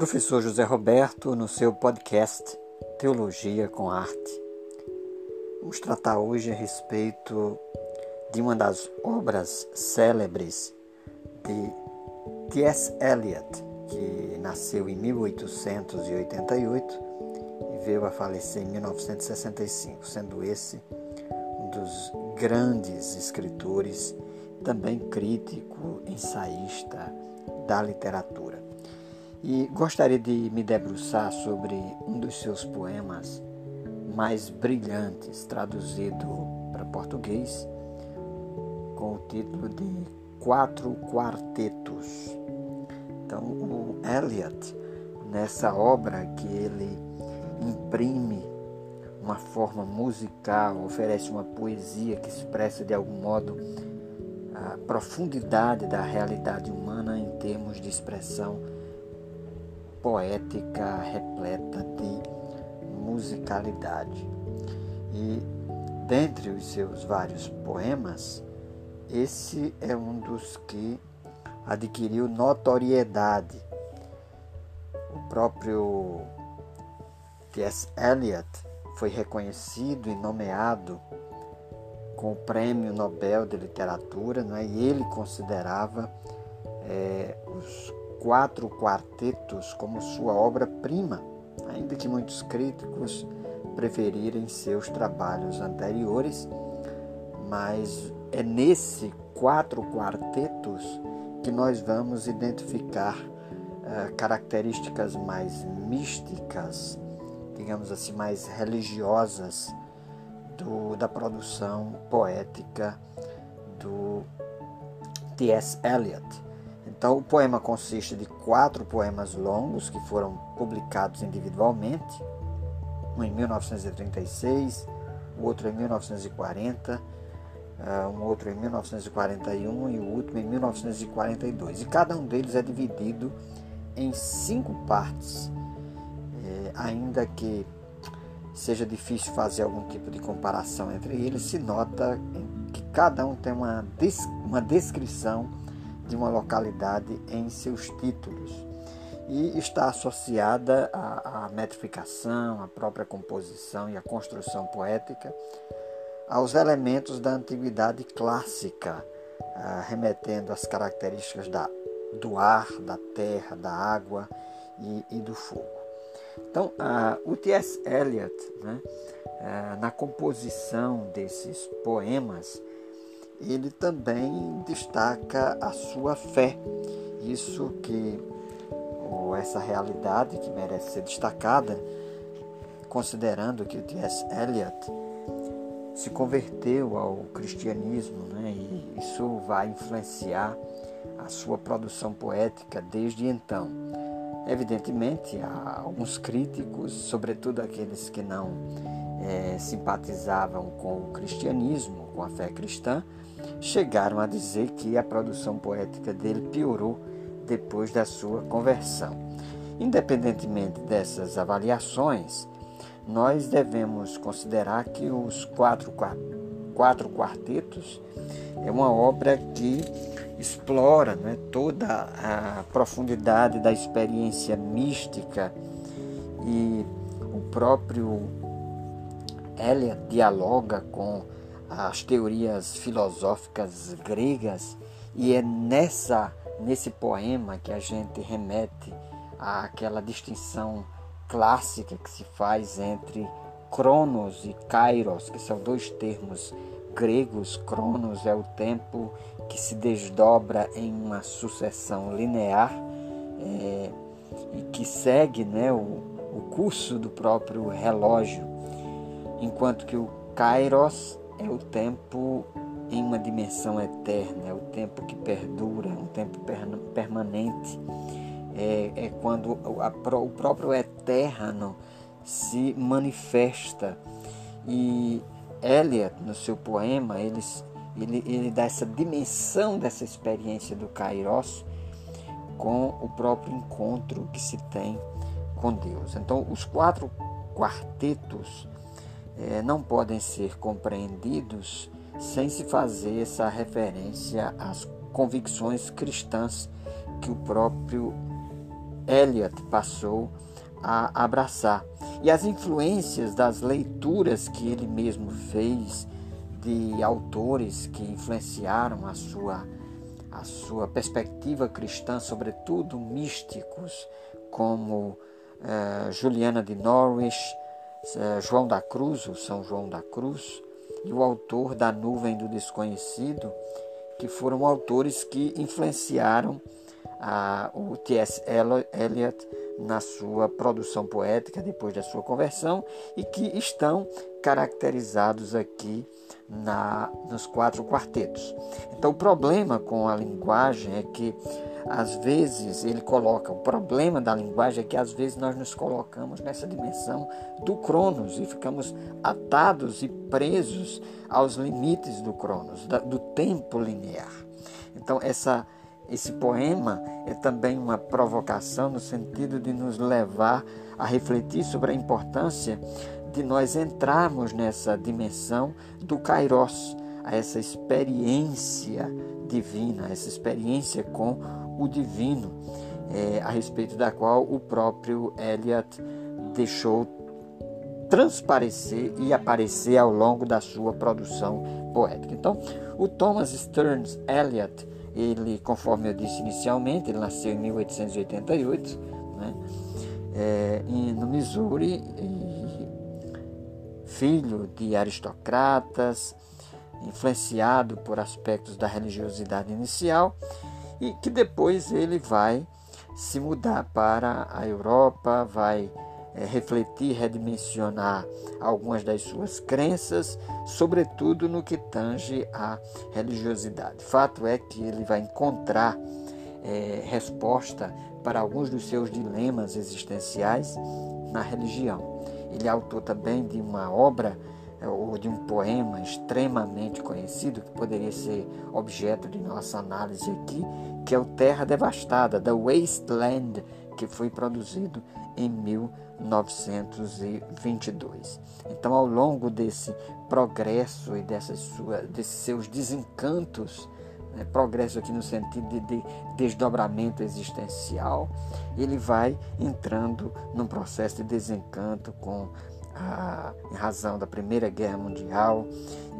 Professor José Roberto, no seu podcast Teologia com Arte. Vamos tratar hoje a respeito de uma das obras célebres de T.S. Eliot, que nasceu em 1888 e veio a falecer em 1965, sendo esse um dos grandes escritores, também crítico, ensaísta da literatura. E gostaria de me debruçar sobre um dos seus poemas mais brilhantes, traduzido para português, com o título de Quatro Quartetos. Então, o Eliot, nessa obra que ele imprime uma forma musical, oferece uma poesia que expressa de algum modo a profundidade da realidade humana em termos de expressão poética repleta de musicalidade. E dentre os seus vários poemas, esse é um dos que adquiriu notoriedade. O próprio T.S. Eliot foi reconhecido e nomeado com o Prêmio Nobel de Literatura, não é? e ele considerava é, os quatro quartetos como sua obra-prima, ainda que muitos críticos preferirem seus trabalhos anteriores, mas é nesse quatro quartetos que nós vamos identificar uh, características mais místicas, digamos assim, mais religiosas do, da produção poética do T.S. Eliot. Então, o poema consiste de quatro poemas longos que foram publicados individualmente, um em 1936, o outro em 1940, eh, um outro em 1941 e o último em 1942. E cada um deles é dividido em cinco partes, é, ainda que seja difícil fazer algum tipo de comparação entre eles, se nota que cada um tem uma, uma descrição de uma localidade em seus títulos e está associada à, à metrificação, à própria composição e à construção poética, aos elementos da antiguidade clássica, ah, remetendo às características da, do ar, da terra, da água e, e do fogo. Então, ah, o T.S. Eliot, né, ah, na composição desses poemas, ele também destaca a sua fé. Isso que, ou essa realidade que merece ser destacada, considerando que o T.S. Eliot se converteu ao cristianismo, né? e isso vai influenciar a sua produção poética desde então. Evidentemente, há alguns críticos, sobretudo aqueles que não é, simpatizavam com o cristianismo, com a fé cristã, chegaram a dizer que a produção poética dele piorou depois da sua conversão. Independentemente dessas avaliações, nós devemos considerar que os quatro, quatro quartetos é uma obra que explora né, toda a profundidade da experiência mística e o próprio Eliot dialoga com as teorias filosóficas gregas e é nessa nesse poema que a gente remete àquela distinção clássica que se faz entre Cronos e Kairos, que são dois termos gregos. Cronos é o tempo que se desdobra em uma sucessão linear é, e que segue né, o, o curso do próprio relógio, enquanto que o Kairos é o tempo em uma dimensão eterna, é o tempo que perdura, um tempo permanente. É, é quando a, o próprio eterno se manifesta. E Eliot, no seu poema, ele, ele, ele dá essa dimensão dessa experiência do Kairos com o próprio encontro que se tem com Deus. Então, os quatro quartetos é, não podem ser compreendidos sem se fazer essa referência às convicções cristãs que o próprio Eliot passou a abraçar. E as influências das leituras que ele mesmo fez de autores que influenciaram a sua, a sua perspectiva cristã, sobretudo místicos como uh, Juliana de Norwich, uh, João da Cruz, o São João da Cruz, e o autor da Nuvem do Desconhecido, que foram autores que influenciaram a, o T.S. Eliot na sua produção poética depois da sua conversão e que estão caracterizados aqui na, nos quatro quartetos. Então, o problema com a linguagem é que, às vezes, ele coloca, o problema da linguagem é que, às vezes, nós nos colocamos nessa dimensão do Cronos e ficamos atados e presos aos limites do Cronos, do tempo linear. Então, essa esse poema é também uma provocação no sentido de nos levar a refletir sobre a importância de nós entrarmos nessa dimensão do Kairos, a essa experiência divina, essa experiência com o divino, é, a respeito da qual o próprio Eliot deixou transparecer e aparecer ao longo da sua produção poética. Então, o Thomas Stearns Eliot ele, conforme eu disse inicialmente, ele nasceu em 1888, né, é, no Missouri, filho de aristocratas, influenciado por aspectos da religiosidade inicial, e que depois ele vai se mudar para a Europa, vai é, refletir, redimensionar algumas das suas crenças, sobretudo no que tange à religiosidade. Fato é que ele vai encontrar é, resposta para alguns dos seus dilemas existenciais na religião. Ele é autor também de uma obra é, ou de um poema extremamente conhecido que poderia ser objeto de nossa análise aqui, que é o Terra Devastada, The Wasteland, que foi produzido em 1922. Então, ao longo desse progresso e dessas sua, desses seus desencantos, né, progresso aqui no sentido de, de desdobramento existencial, ele vai entrando num processo de desencanto com a, em razão da Primeira Guerra Mundial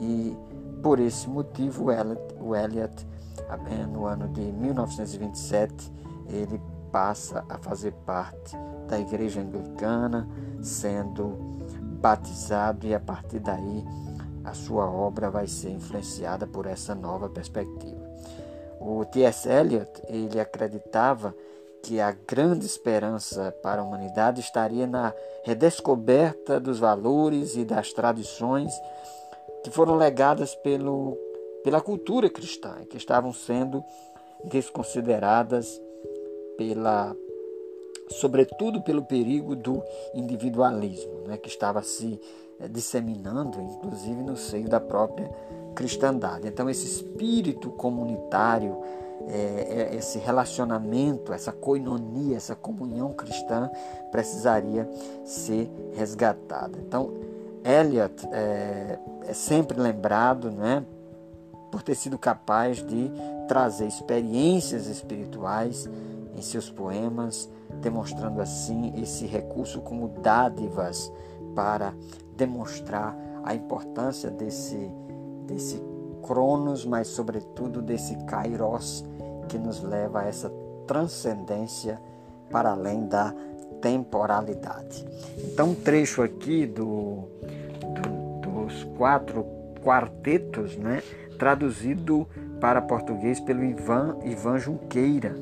e por esse motivo o Eliot, o no ano de 1927 ele passa a fazer parte da Igreja Anglicana, sendo batizado e a partir daí a sua obra vai ser influenciada por essa nova perspectiva. O T.S. Eliot, ele acreditava que a grande esperança para a humanidade estaria na redescoberta dos valores e das tradições que foram legadas pelo, pela cultura cristã, que estavam sendo desconsideradas pela sobretudo pelo perigo do individualismo, né, que estava se eh, disseminando, inclusive no seio da própria cristandade. Então, esse espírito comunitário, é, esse relacionamento, essa coinonia, essa comunhão cristã precisaria ser resgatada. Então, Eliot é, é sempre lembrado, né, por ter sido capaz de trazer experiências espirituais em seus poemas, demonstrando assim esse recurso como dádivas para demonstrar a importância desse, desse Cronos, mas sobretudo desse Kairos que nos leva a essa transcendência para além da temporalidade. Então, um trecho aqui do, do, dos quatro quartetos, né, traduzido para português pelo Ivan, Ivan Junqueira,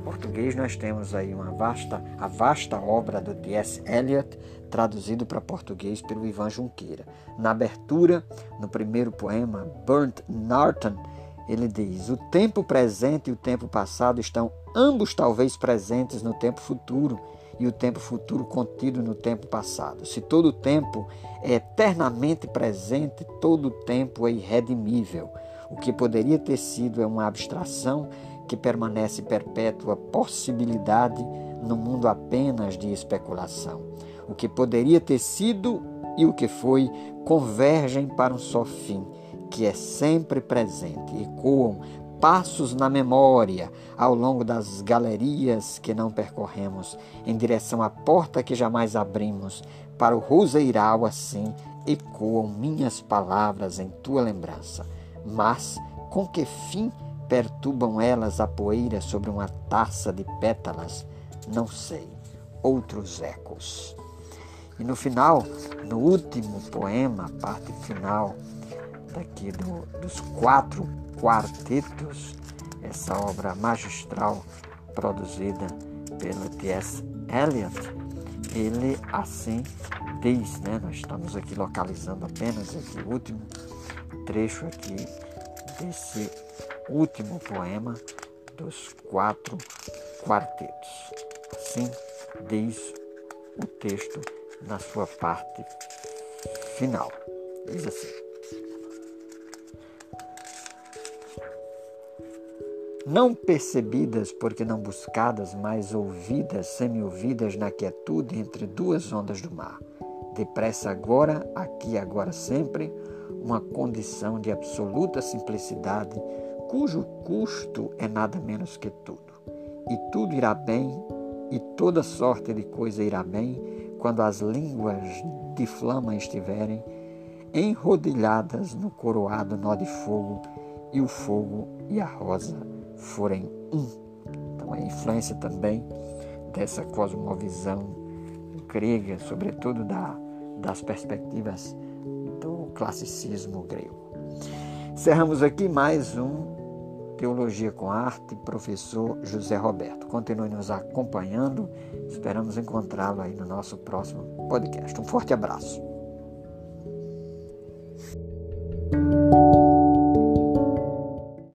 português nós temos aí uma vasta, a vasta obra do T.S. Eliot, traduzido para português pelo Ivan Junqueira. Na abertura, no primeiro poema, Burnt Norton, ele diz: O tempo presente e o tempo passado estão ambos talvez presentes no tempo futuro e o tempo futuro contido no tempo passado. Se todo o tempo é eternamente presente, todo o tempo é irredimível. O que poderia ter sido é uma abstração que permanece perpétua possibilidade no mundo apenas de especulação. O que poderia ter sido e o que foi convergem para um só fim, que é sempre presente, ecoam passos na memória ao longo das galerias que não percorremos, em direção à porta que jamais abrimos. Para o roseiral, assim, ecoam minhas palavras em tua lembrança. Mas com que fim perturbam elas a poeira sobre uma taça de pétalas? Não sei. Outros ecos. E no final, no último poema, parte final daqui do, dos quatro quartetos, essa obra magistral produzida pelo T.S. Eliot, ele assim diz, né? Nós estamos aqui localizando apenas o último trecho aqui desse último poema dos quatro quartetos. Assim diz o texto na sua parte final. Diz assim. não percebidas porque não buscadas, mas ouvidas, semi-ouvidas na quietude entre duas ondas do mar. Depressa agora, aqui agora sempre, uma condição de absoluta simplicidade, cujo custo é nada menos que tudo. E tudo irá bem, e toda sorte de coisa irá bem, quando as línguas de flama estiverem enrodilhadas no coroado nó de fogo, e o fogo e a rosa forem um. Então, a influência também dessa cosmovisão grega, sobretudo da, das perspectivas do classicismo grego. Encerramos aqui mais um Teologia com Arte, professor José Roberto. Continue nos acompanhando. Esperamos encontrá-lo aí no nosso próximo podcast. Um forte abraço.